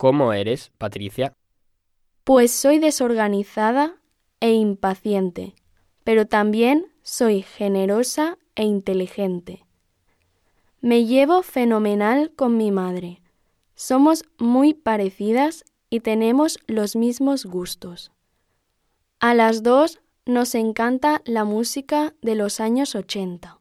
¿Cómo eres, Patricia? Pues soy desorganizada e impaciente, pero también soy generosa e inteligente. Me llevo fenomenal con mi madre. Somos muy parecidas y tenemos los mismos gustos. A las dos nos encanta la música de los años 80.